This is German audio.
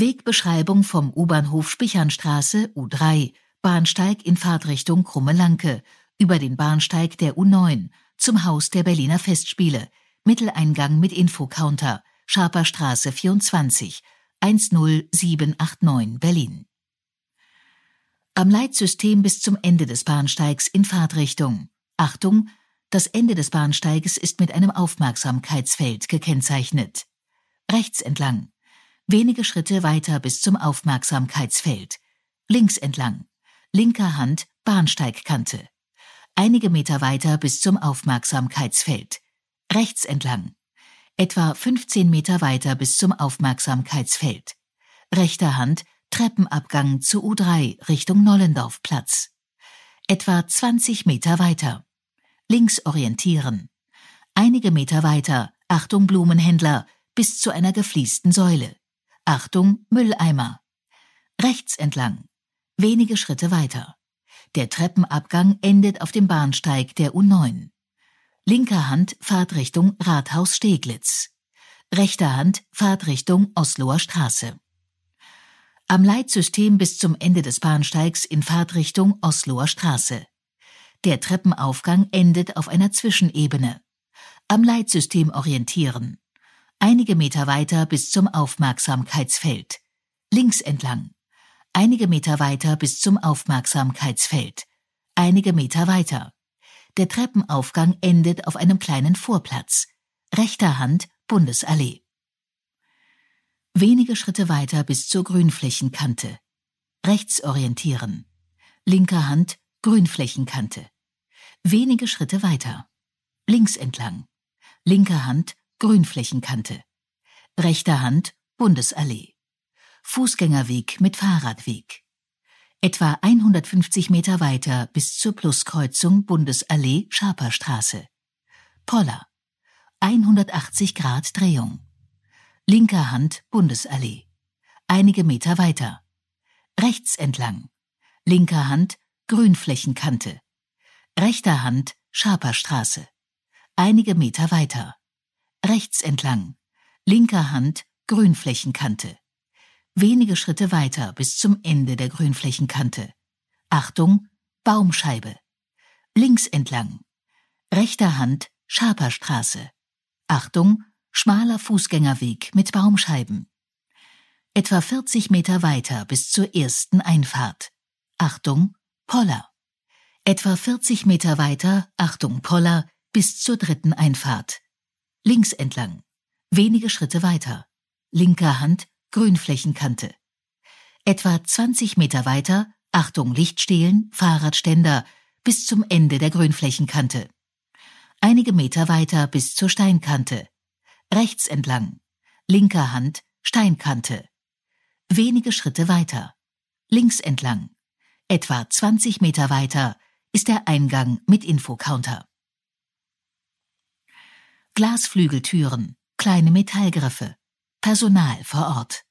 Wegbeschreibung vom U-Bahnhof Spichernstraße U3, Bahnsteig in Fahrtrichtung Krumme Lanke, über den Bahnsteig der U9 zum Haus der Berliner Festspiele, Mitteleingang mit Infocounter, Schaperstraße 24, 10789 Berlin. Am Leitsystem bis zum Ende des Bahnsteigs in Fahrtrichtung. Achtung, das Ende des Bahnsteiges ist mit einem Aufmerksamkeitsfeld gekennzeichnet. Rechts entlang. Wenige Schritte weiter bis zum Aufmerksamkeitsfeld. Links entlang. Linker Hand Bahnsteigkante. Einige Meter weiter bis zum Aufmerksamkeitsfeld. Rechts entlang. Etwa 15 Meter weiter bis zum Aufmerksamkeitsfeld. Rechter Hand Treppenabgang zu U3 Richtung Nollendorfplatz. Etwa 20 Meter weiter. Links orientieren. Einige Meter weiter, Achtung Blumenhändler, bis zu einer gefliesten Säule. Achtung Mülleimer. Rechts entlang. Wenige Schritte weiter. Der Treppenabgang endet auf dem Bahnsteig der U9. Linker Hand Fahrtrichtung Rathaus Steglitz. Rechter Hand Fahrtrichtung Osloer Straße. Am Leitsystem bis zum Ende des Bahnsteigs in Fahrtrichtung Osloer Straße. Der Treppenaufgang endet auf einer Zwischenebene. Am Leitsystem orientieren. Einige Meter weiter bis zum Aufmerksamkeitsfeld. Links entlang. Einige Meter weiter bis zum Aufmerksamkeitsfeld. Einige Meter weiter. Der Treppenaufgang endet auf einem kleinen Vorplatz. Rechter Hand Bundesallee. Wenige Schritte weiter bis zur Grünflächenkante. Rechts orientieren. Linker Hand Grünflächenkante. Wenige Schritte weiter. Links entlang. Linker Hand Grünflächenkante. Rechter Hand Bundesallee. Fußgängerweg mit Fahrradweg. Etwa 150 Meter weiter bis zur Pluskreuzung Bundesallee Schaperstraße. Poller. 180 Grad Drehung linker Hand Bundesallee. Einige Meter weiter. Rechts entlang. Linker Hand Grünflächenkante. Rechter Hand Schaperstraße. Einige Meter weiter. Rechts entlang. Linker Hand Grünflächenkante. Wenige Schritte weiter bis zum Ende der Grünflächenkante. Achtung, Baumscheibe. Links entlang. Rechter Hand Schaperstraße. Achtung, schmaler Fußgängerweg mit Baumscheiben. Etwa 40 Meter weiter bis zur ersten Einfahrt. Achtung, Poller. Etwa 40 Meter weiter, Achtung, Poller, bis zur dritten Einfahrt. Links entlang. Wenige Schritte weiter. Linker Hand, Grünflächenkante. Etwa 20 Meter weiter, Achtung, Lichtstehlen, Fahrradständer, bis zum Ende der Grünflächenkante. Einige Meter weiter bis zur Steinkante rechts entlang, linker Hand Steinkante. Wenige Schritte weiter, links entlang, etwa 20 Meter weiter ist der Eingang mit Infocounter. Glasflügeltüren, kleine Metallgriffe, Personal vor Ort.